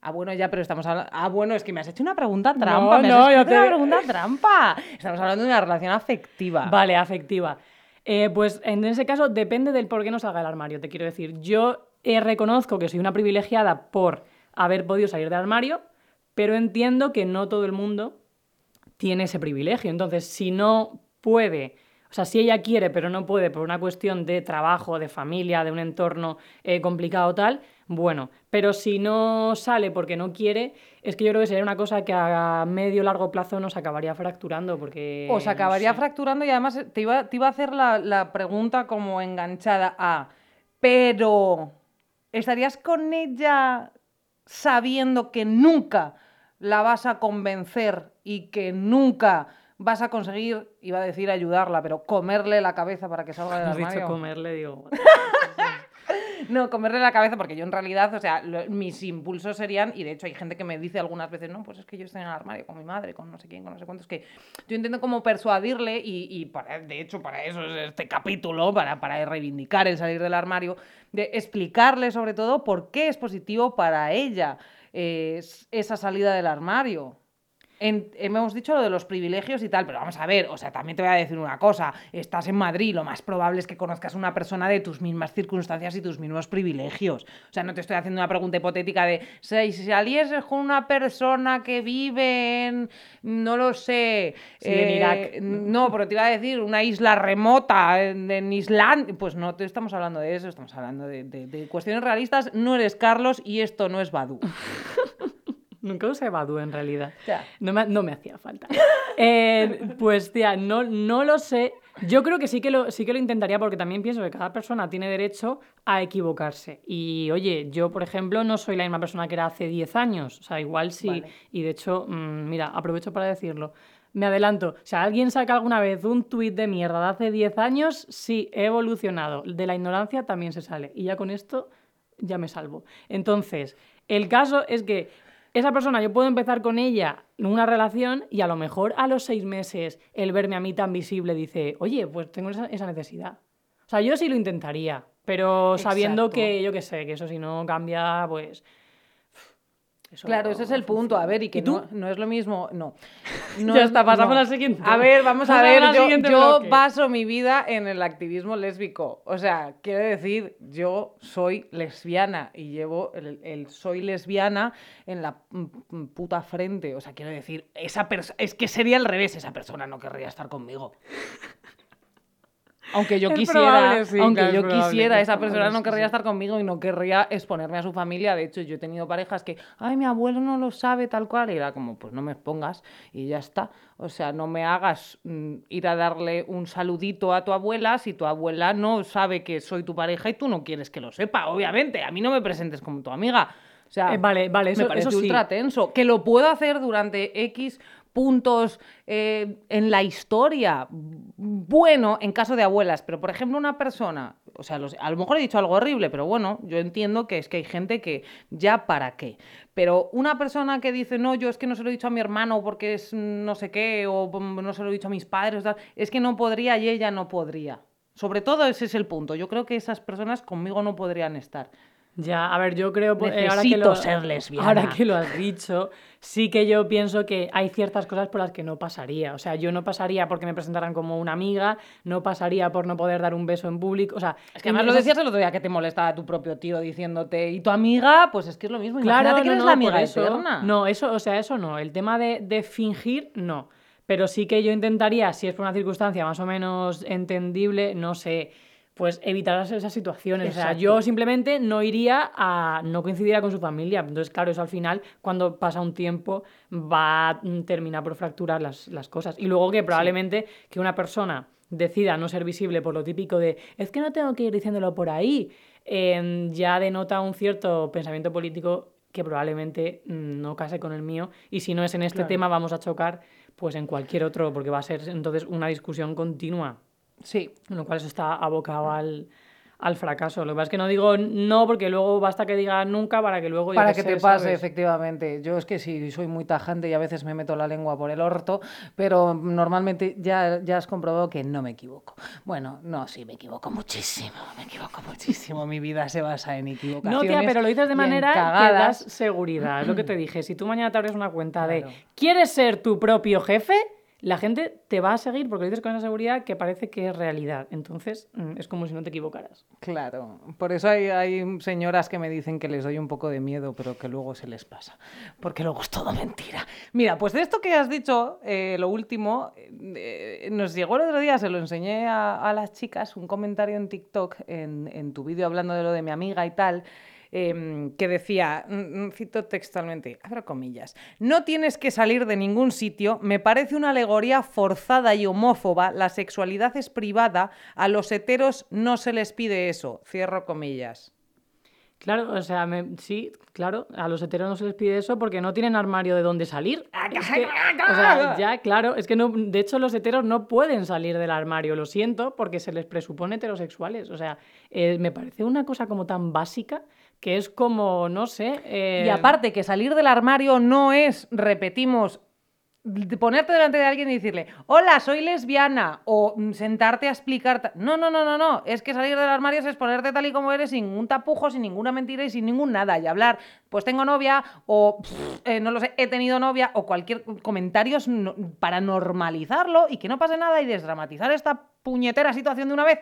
Ah, bueno, ya, pero estamos hablando. Ah, bueno, es que me has hecho una pregunta trampa. me has no, yo hecho una pregunta trampa. Estamos hablando de una relación afectiva. Vale, afectiva. Eh, pues en ese caso depende del por qué no salga del armario. Te quiero decir, yo eh, reconozco que soy una privilegiada por haber podido salir del armario, pero entiendo que no todo el mundo tiene ese privilegio. Entonces, si no puede, o sea, si ella quiere, pero no puede por una cuestión de trabajo, de familia, de un entorno eh, complicado tal, bueno, pero si no sale porque no quiere, es que yo creo que sería una cosa que a medio largo plazo nos acabaría fracturando porque... Os no acabaría sé. fracturando y además te iba, te iba a hacer la, la pregunta como enganchada a, pero ¿estarías con ella sabiendo que nunca la vas a convencer y que nunca vas a conseguir, iba a decir ayudarla, pero comerle la cabeza para que salga del Has dicho armario? comerle, digo. No, comerle la cabeza, porque yo en realidad, o sea, mis impulsos serían, y de hecho hay gente que me dice algunas veces, no, pues es que yo estoy en el armario con mi madre, con no sé quién, con no sé cuántos, que yo intento como persuadirle, y, y para, de hecho para eso es este capítulo, para, para reivindicar el salir del armario, de explicarle sobre todo por qué es positivo para ella eh, es- esa salida del armario. En- hemos dicho lo de los privilegios y tal, pero vamos a ver, o sea, también te voy a decir una cosa, estás en Madrid, lo más probable es que conozcas a una persona de tus mismas circunstancias y tus mismos privilegios. O sea, no te estoy haciendo una pregunta hipotética de si salieses con una persona que vive en, no lo sé, Sí, en Irak. no, pero te iba a decir una isla remota en, en Islandia, pues no te estamos hablando de eso, estamos hablando de, de- de cuestiones realistas, no eres Carlos y esto no es Badu. Nunca usé Badu en realidad. Ya. No me, no me hacía falta. Eh, pues, tía, no, no lo sé. Yo creo que sí que, lo, sí que lo intentaría porque también pienso que cada persona tiene derecho a equivocarse. Y oye, yo, por ejemplo, no soy la misma persona que era hace 10 años. O sea, igual sí. Vale. Y de hecho, mm, mira, aprovecho para decirlo. Me adelanto. Si alguien saca alguna vez un tuit de mierda de hace 10 años, sí, he evolucionado. De la ignorancia también se sale. Y ya con esto ya me salvo. Entonces, el caso es que esa persona, yo puedo empezar con ella una relación y a lo mejor a los seis meses el verme a mí tan visible dice, oye, pues tengo esa, esa necesidad. O sea, yo sí lo intentaría, pero sabiendo Exacto. que, yo qué sé, que eso si no cambia, pues... eso Claro, ese es el punto. A ver, y que ¿Y tú? no, no es lo mismo. No. no Ya es- está, pasamos no. al siguiente. A ver, vamos a ver. Yo, baso mi vida en el activismo lésbico. O sea, quiero decir, yo soy lesbiana y llevo el, el soy lesbiana en la puta frente. O sea, quiero decir, esa. Es que sería al revés. Esa persona no querría estar conmigo. Aunque yo Es quisiera, probable, sí, aunque claro, yo probable, quisiera, es esa probable, persona no querría sí. estar conmigo y no querría exponerme a su familia. De hecho, yo he tenido parejas que, ay, mi abuelo no lo sabe tal cual. Y era como, pues no me expongas y ya está. O sea, no me hagas mm, ir a darle un saludito a tu abuela si tu abuela no sabe que soy tu pareja y tú no quieres que lo sepa. Obviamente, a mí no me presentes como tu amiga. O sea, Eh, vale, vale, eso- me parece eso sí. ultra tenso. Que lo puedo hacer durante X puntos eh, en la historia. Bueno, en caso de abuelas, pero por ejemplo una persona, o sea, a lo mejor he dicho algo horrible, pero bueno, yo entiendo que es que hay gente que ya para qué. Pero una persona que dice, no, yo es que no se lo he dicho a mi hermano porque es no sé qué, o no se lo he dicho a mis padres, tal", es que no podría y ella no podría. Sobre todo ese es el punto. Yo creo que esas personas conmigo no podrían estar. Ya, a ver, yo creo... pues, eh, ahora que lo- ser lesbiana. Ahora que lo has dicho, sí que yo pienso que hay ciertas cosas por las que no pasaría. O sea, yo no pasaría porque me presentaran como una amiga, no pasaría por no poder dar un beso en público. O sea, Es que además lo decías el otro día que te molestaba tu propio tío diciéndote, y tu amiga, pues es que es lo mismo. Claro, Imagínate que no, eres no, la por amiga eso. eterna. No, eso, o sea, eso no. El tema de, de fingir, no. Pero sí que yo intentaría, si es por una circunstancia más o menos entendible, no sé, pues evitar esas- situaciones. O sea, yo simplemente no iría a. no coincidiría con su familia. Entonces, claro, eso al final, cuando pasa un tiempo, va a terminar por fracturar las, las cosas. Y luego que probablemente que una persona decida no ser visible por lo típico de es que no tengo que ir diciéndolo por ahí, eh, ya denota un cierto pensamiento político que probablemente mm, no case con el mío y si no es en este Claro. tema vamos a chocar pues en cualquier otro porque va a ser entonces una discusión continua Sí, con lo cual eso está abocado al, al fracaso. Lo que pasa es que no digo no porque luego basta que diga nunca para que luego... Para que te pase, ¿sabes? efectivamente. Yo es que sí, soy muy tajante y a veces me meto la lengua por el orto, pero normalmente ya, ya has comprobado que no me equivoco. Bueno, no, sí, me equivoco muchísimo, me equivoco muchísimo. Mi vida se basa en No, equivocaciones. tía, pero lo dices de manera que das seguridad. Es lo que te dije. Si tú mañana te abres una cuenta Claro. de ¿quieres ser tu propio jefe? La gente te va a seguir porque lo dices con esa seguridad que parece que es realidad. Entonces, mm, es como si no te equivocaras. Claro, por eso hay, señoras que me dicen que les doy un poco de miedo, pero que luego se les pasa, porque luego es todo mentira. Mira, pues de esto que has dicho, eh, lo último, eh, nos llegó el otro día, se lo enseñé a, a las chicas, un comentario en TikTok, en, en tu vídeo hablando de lo de mi amiga y tal, em, que decía, mm, mm, cito textualmente, abro comillas, no tienes que salir de ningún sitio, me parece una alegoría forzada y homófoba, la sexualidad es privada, a los heteros no se les pide eso, cierro comillas. Claro, o sea, me- sí, claro, a los heteros no se les pide eso porque no tienen armario de dónde salir. Es que, o sea, ya, claro, es que no, de hecho los heteros no pueden salir del armario, lo siento, porque se les presupone heterosexuales. O sea, eh, me parece una cosa como tan básica que es como, no sé. eh, Y aparte que salir del armario no es, repetimos, ponerte delante de alguien y decirle, hola, soy lesbiana, o mm, sentarte a explicar... No, no, no, no, no, es que salir del armario es exponerte tal y como eres, sin ningún tapujo, sin ninguna mentira y sin ningún nada, y hablar, pues tengo novia, o eh, no lo sé, he tenido novia, o cualquier comentario para normalizarlo y que no pase nada y desdramatizar esta puñetera situación de una vez.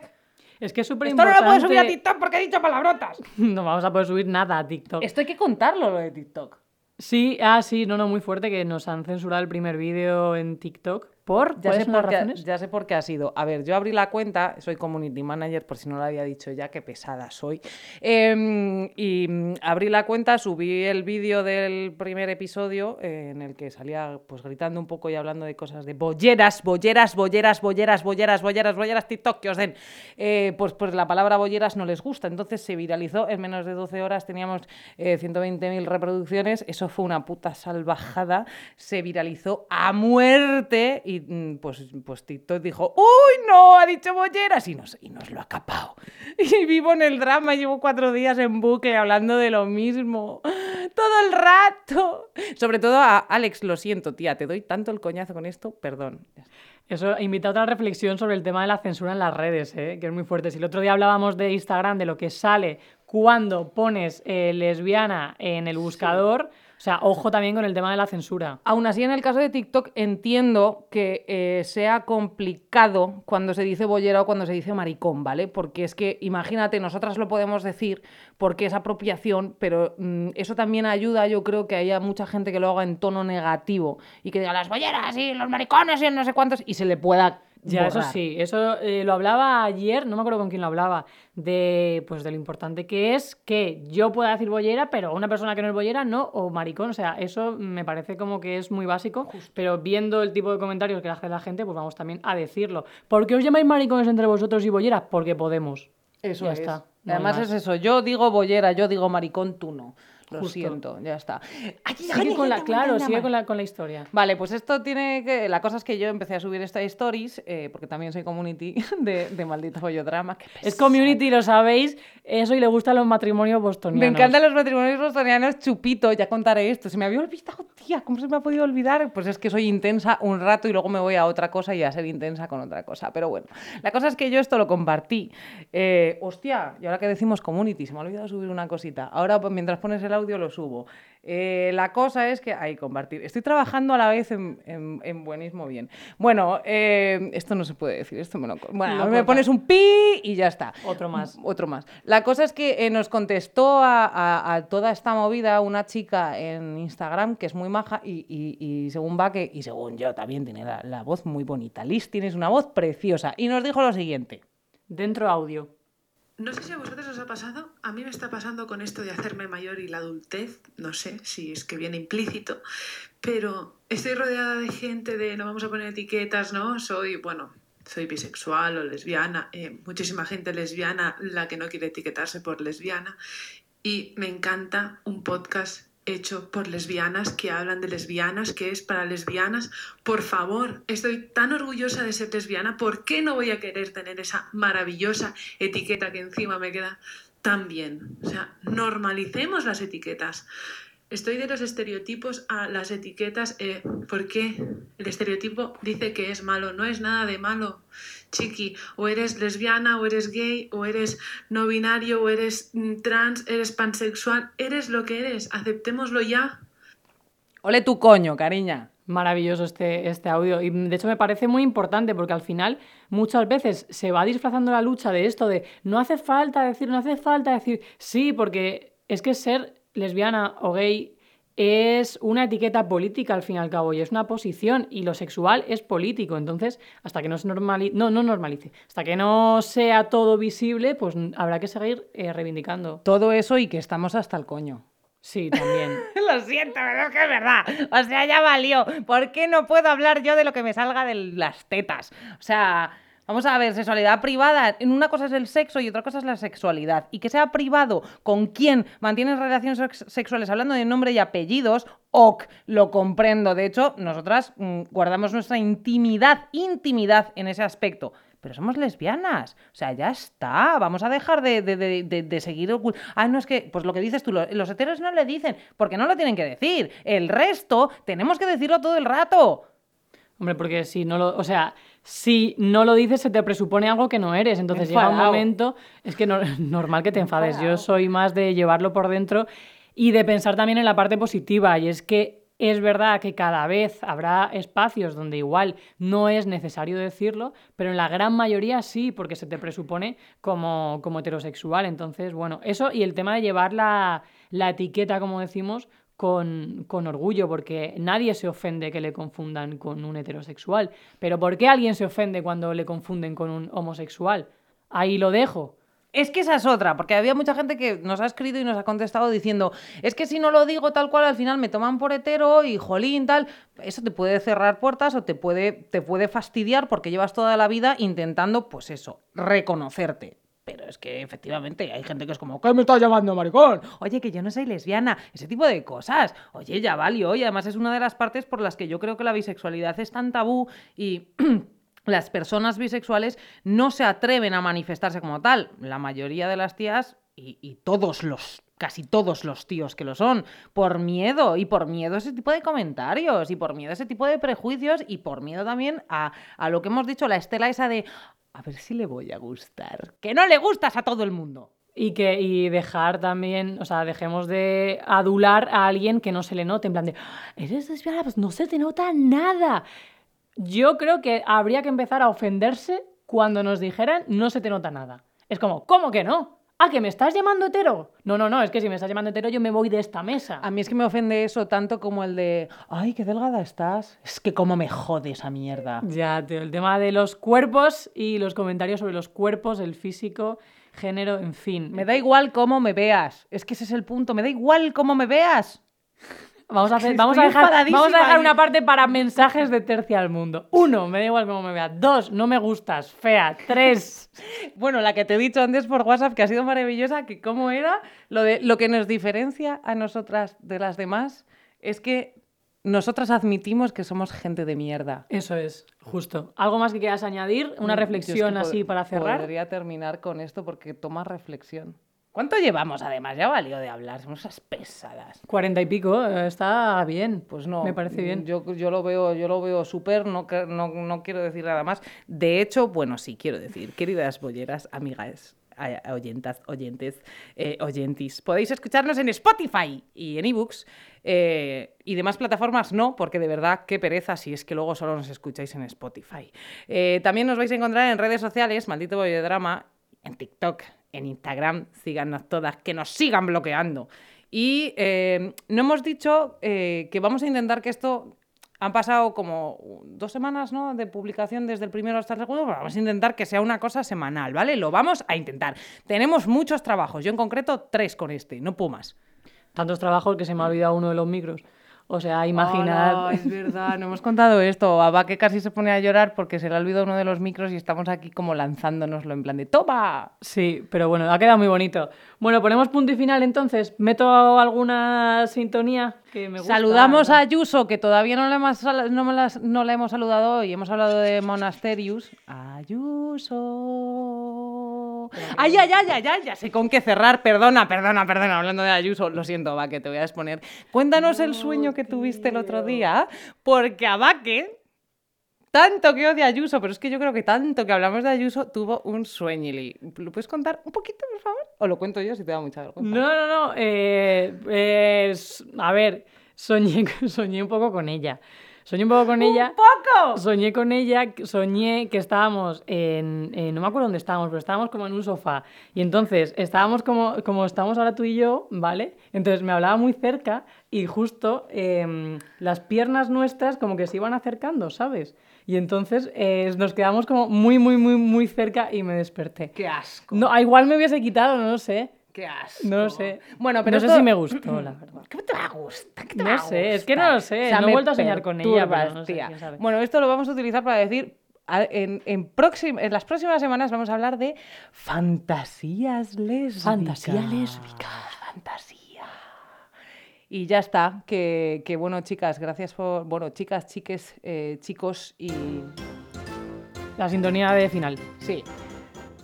Es que es súper Esto no importante. lo puedo subir a TikTok porque he dicho palabrotas. No vamos a poder subir nada a TikTok. Esto hay que contarlo, lo de TikTok. Sí, ah, sí, no, no, muy fuerte que nos han censurado el primer vídeo en TikTok. ¿Por? Ya ¿Cuáles sé, por qué, ya sé por qué ha sido. A ver, yo abrí la cuenta, soy community manager, por si no lo había dicho ya, qué pesada soy. Em, y mm, abrí la cuenta, subí el vídeo del primer episodio eh, en el que salía pues gritando un poco y hablando de cosas de bolleras, bolleras, bolleras, bolleras, bolleras, bolleras, bolleras, TikTok que os den. Eh, pues, pues la palabra bolleras no les gusta. Entonces se viralizó en menos de 12 horas, teníamos eh, 120.000 reproducciones. Eso fue una puta salvajada. Se viralizó a muerte y mm, pues, pues TikTok dijo, ¡Uy, no! Ha dicho bolleras y nos, y nos lo ha capado. Y vivo en el drama, llevo cuatro días en bucle hablando de lo mismo. Todo el rato. Sobre todo a Alex, lo siento, tía, te doy tanto el coñazo con esto, perdón. Eso invita a otra reflexión sobre el tema de la censura en las redes, ¿eh? que es muy fuerte. Si el otro día hablábamos de Instagram, de lo que sale cuando pones eh, lesbiana en el buscador, o sea, ojo también con el tema de la censura. Aún así, en el caso de TikTok, entiendo que eh, sea complicado cuando se dice bollera o cuando se dice maricón, ¿vale? Porque es que, imagínate, nosotras lo podemos decir porque es apropiación, pero mm, eso también ayuda, yo creo, que haya mucha gente que lo haga en tono negativo y que diga las bolleras y los maricones y no sé cuántos y se le pueda. Ya, eso sí, eso eh, lo hablaba ayer, no me acuerdo con quién lo hablaba, de pues de lo importante que es que yo pueda decir bollera, pero una persona que no es bollera no, o maricón, o sea, eso me parece como que es muy básico, pero viendo el tipo de comentarios que hace la gente, pues vamos también a decirlo. ¿Por qué os llamáis maricones entre vosotros y bolleras? Porque podemos. Eso Ya es. está, no Además más. es eso, yo digo bollera, yo digo maricón, tú no. Lo Justo. siento, ya está. Sigue con la, claro, sigue con la, con la historia. Vale, pues esto tiene que. La cosa es que yo empecé a subir esta stories, eh, porque también soy community de, de maldito bollodrama. qué Es community, lo sabéis, eso y le gustan los matrimonios bostonianos. Me encantan los matrimonios bostonianos, chupito, ya contaré esto. Se me había olvidado, tía, ¿cómo se me ha podido olvidar? Pues es que soy intensa un rato y luego me voy a otra cosa y a ser intensa con otra cosa. Pero bueno, la cosa es que yo esto lo compartí. Eh, hostia, y ahora que decimos community, se me ha olvidado subir una cosita. Ahora, pues, mientras pones el audio, lo subo. Eh, la cosa es que, ahí, compartir. Estoy trabajando a la vez en, en- en buenismo bien. Bueno, eh, esto no se puede decir, esto me lo... Bueno, Lo me corta. pones un pi y ya está. Otro más. Otro más. La cosa es que eh, nos contestó a, a- a toda esta movida una chica en Instagram que es muy maja y, y- y según va que, y según yo también tiene la, la voz muy bonita. Liz, tienes una voz preciosa. Y nos dijo lo siguiente. Dentro audio. No sé si a vosotros os ha pasado, a mí me está pasando con esto de hacerme mayor y la adultez, no sé si es que viene implícito, pero estoy rodeada de gente de no vamos a poner etiquetas, ¿no? Soy, bueno, soy bisexual o lesbiana, eh, muchísima gente lesbiana la que no quiere etiquetarse por lesbiana y me encanta un podcast hecho por lesbianas, que hablan de lesbianas, que es para lesbianas. Por favor, estoy tan orgullosa de ser lesbiana, ¿por qué no voy a querer tener esa maravillosa etiqueta que encima me queda tan bien? O sea, normalicemos las etiquetas. Estoy de los estereotipos a las etiquetas eh, porque el estereotipo dice que es malo. No es nada de malo, chiqui. O eres lesbiana, o eres gay, o eres no binario, o eres mm, trans, eres pansexual. Eres lo que eres. Aceptémoslo ya. Ole tu coño, cariña. Maravilloso este, este audio. Y de hecho me parece muy importante porque al final muchas veces se va disfrazando la lucha de esto de no hace falta decir, no hace falta decir sí, porque es que ser lesbiana o gay es una etiqueta política al fin y al cabo y es una posición y lo sexual es político. Entonces, hasta que no se normalice, no, no normalice, hasta que no sea todo visible, pues habrá que seguir eh, reivindicando. Todo eso y que estamos hasta el coño. Sí, también. lo siento, pero es que es verdad. O sea, ya valió. ¿Por qué no puedo hablar yo de lo que me salga de las tetas? O sea, Vamos a ver, sexualidad privada, en una cosa es el sexo y otra cosa es la sexualidad. Y que sea privado con quién mantienes relaciones sexuales hablando de nombre y apellidos, ok, lo comprendo. De hecho, nosotras mm, guardamos nuestra intimidad, intimidad en ese aspecto. Pero somos lesbianas. O sea, ya está. Vamos a dejar de, de, seguir Ah, no, es que, pues lo que dices tú, los heteros no le dicen, porque no lo tienen que decir. El resto tenemos que decirlo todo el rato. Hombre, porque si no lo. O sea, si no lo dices, se te presupone algo que no eres. Entonces llega un momento, es que no, normal que te enfades. Yo soy más de llevarlo por dentro y de pensar también en la parte positiva. Y es que es verdad que cada vez habrá espacios donde igual no es necesario decirlo, pero en la gran mayoría sí, porque se te presupone como, como heterosexual. Entonces, bueno, eso y el tema de llevar la, la etiqueta, como decimos, con, orgullo, porque nadie se ofende que le confundan con un heterosexual. Pero ¿por qué alguien se ofende cuando le confunden con un homosexual? Ahí lo dejo. Es que esa es otra, porque había mucha gente que nos ha escrito y nos ha contestado diciendo, es que si no lo digo tal cual, al final me toman por hetero y jolín, tal. Eso te puede cerrar puertas o te puede, te puede fastidiar porque llevas toda la vida intentando, pues eso, reconocerte. Pero es que efectivamente hay gente que es como, ¿qué me estás llamando maricón? Oye, que yo no soy lesbiana, ese tipo de cosas. Oye, ya valió. Y además es una de las partes por las que yo creo que la bisexualidad es tan tabú y las personas bisexuales no se atreven a manifestarse como tal. La mayoría de las tías y, todos los casi todos los tíos que lo son, por miedo, y por miedo a ese tipo de comentarios, y por miedo a ese tipo de prejuicios, y por miedo también a, a lo que hemos dicho, la estela esa de, a ver si le voy a gustar. Que no le gustas a todo el mundo. Y que y dejar también, o sea, dejemos de adular a alguien que no se le note, en plan de, ah, eres lesbiana, pues no se te nota nada. Yo creo que habría que empezar a ofenderse cuando nos dijeran no se te nota nada. Es como, ¿cómo que no? Ah, que me estás llamando hetero. No, no, no, es que si me estás llamando hetero yo me voy de esta mesa. A mí es que me ofende eso tanto como el de, ay, qué delgada estás. Es que cómo me jode esa mierda. Ya, tío, el tema de los cuerpos y los comentarios sobre los cuerpos, el físico, género, en fin. Me da igual cómo me veas. Es que ese es el punto, me da igual cómo me veas. Vamos a, hacer, vamos, a dejar, vamos a dejar una parte para mensajes de tercia al mundo. Uno, me da igual cómo me vea. Dos, no me gustas, fea. Tres. bueno, la que te he dicho antes por WhatsApp, que ha sido maravillosa, que cómo era lo, de, lo que nos diferencia a nosotras de las demás, es que nosotras admitimos que somos gente de mierda. Eso es, justo. ¿Algo más que quieras añadir? ¿Una mm, reflexión así para cerrar? Podría terminar con esto porque toma reflexión. ¿Cuánto llevamos además? Ya valió de hablar, somos esas pesadas. Cuarenta y pico, eh, está bien. Pues no. Me parece bien. Yo, yo lo veo, yo lo veo súper, no, no, no quiero decir nada más. De hecho, bueno, sí, quiero decir, queridas bolleras, amigas, oyentas, oyentes, eh, oyentis. Podéis escucharnos en Spotify y en ebooks eh, y demás plataformas no, porque de verdad qué pereza si es que luego solo nos escucháis en Spotify. Eh, también nos vais a encontrar en redes sociales, maldito bollodrama, en TikTok, en Instagram, síganos todas, que nos sigan bloqueando. Y eh, no hemos dicho eh, que vamos a intentar que esto... Han pasado como dos semanas ¿no? de publicación desde el primero hasta el segundo, pero vamos a intentar que sea una cosa semanal, ¿vale? Lo vamos a intentar. Tenemos muchos trabajos, yo en concreto tres con este, no pumas. Tantos trabajos que se me ha olvidado uno de los micros. O sea, imaginad. Hola, es verdad, no hemos contado esto. A que casi se pone a llorar porque se le ha olvidado uno de los micros y estamos aquí como lanzándonoslo en plan de ¡Toma! Sí, pero bueno, ha quedado muy bonito. Bueno, ponemos punto y final entonces. Meto alguna sintonía que me gusta. Saludamos a Ayuso, que todavía no le hemos, sal- no me las- no la hemos saludado hoy. Hemos hablado de Monasterius. Ayuso. Ay, ay, ay, ay, ay, ya sé con qué cerrar. Perdona, perdona, perdona. Hablando de Ayuso, lo siento, Vaque, te voy a exponer. Cuéntanos el sueño que tuviste el otro día, porque a Vaque, tanto que odia Ayuso, pero es que yo creo que tanto que hablamos de Ayuso, tuvo un sueñili. ¿Lo puedes contar un poquito, por favor? O lo cuento yo si te da mucha vergüenza. No, no, no. eh, eh, a ver, soñé, soñé un poco con ella. Soñé un poco con ella. poco! Soñé con ella, soñé que estábamos en, en- no me acuerdo dónde estábamos, pero estábamos como en un sofá. Y entonces estábamos como, como estamos ahora tú y yo, ¿vale? Entonces me hablaba muy cerca y justo em, las piernas nuestras como que se iban acercando, ¿sabes? Y entonces eh, nos quedamos como muy, muy, muy, muy cerca y me desperté. ¡Qué asco! No, igual me hubiese quitado, no lo sé. ¡Qué asco! No sé. Bueno, pero no sé si me gustó, la verdad. ¿Qué te va a gustar? ¿Qué te No va a sé, es que no lo sé, O sea, no he vuelto a soñar con ella, pero no sé. Bueno, esto lo vamos a utilizar para decir... En, en, próxim- en las próximas semanas vamos a hablar de fantasías lésbicas. Fantasía lésbica. Fantasía. Y ya está, que, que bueno, chicas, gracias por... Bueno, chicas, chiques, eh, chicos y... La sintonía de final. Sí.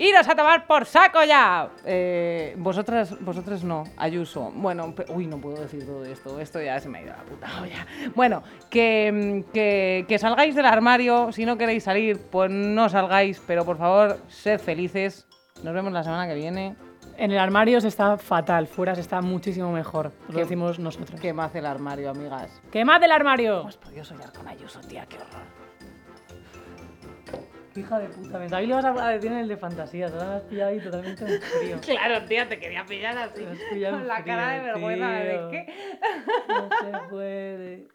¡Iros a tomar por saco ya! Eh, vosotras, vosotras no, Ayuso. Bueno, uy, no puedo decir todo esto. Esto ya se me ha ido a la puta olla. Bueno, que, que, que salgáis del armario. Si no queréis salir, pues no salgáis. Pero por favor, sed felices. Nos vemos la semana que viene. En el armario se está fatal, fuera se está muchísimo mejor. Lo ¿Qué- decimos nosotros. Que más el armario, amigas. ¡Que más del armario! Hemos podido soñar con Ayuso, tía, qué horror. Hija de puta, pensaba que le ibas a decir en el de fantasías, ahora me has pillado ahí totalmente en frío. Claro, tía, te quería pillar así. Me Con la cara de vergüenza tío. que. No se puede.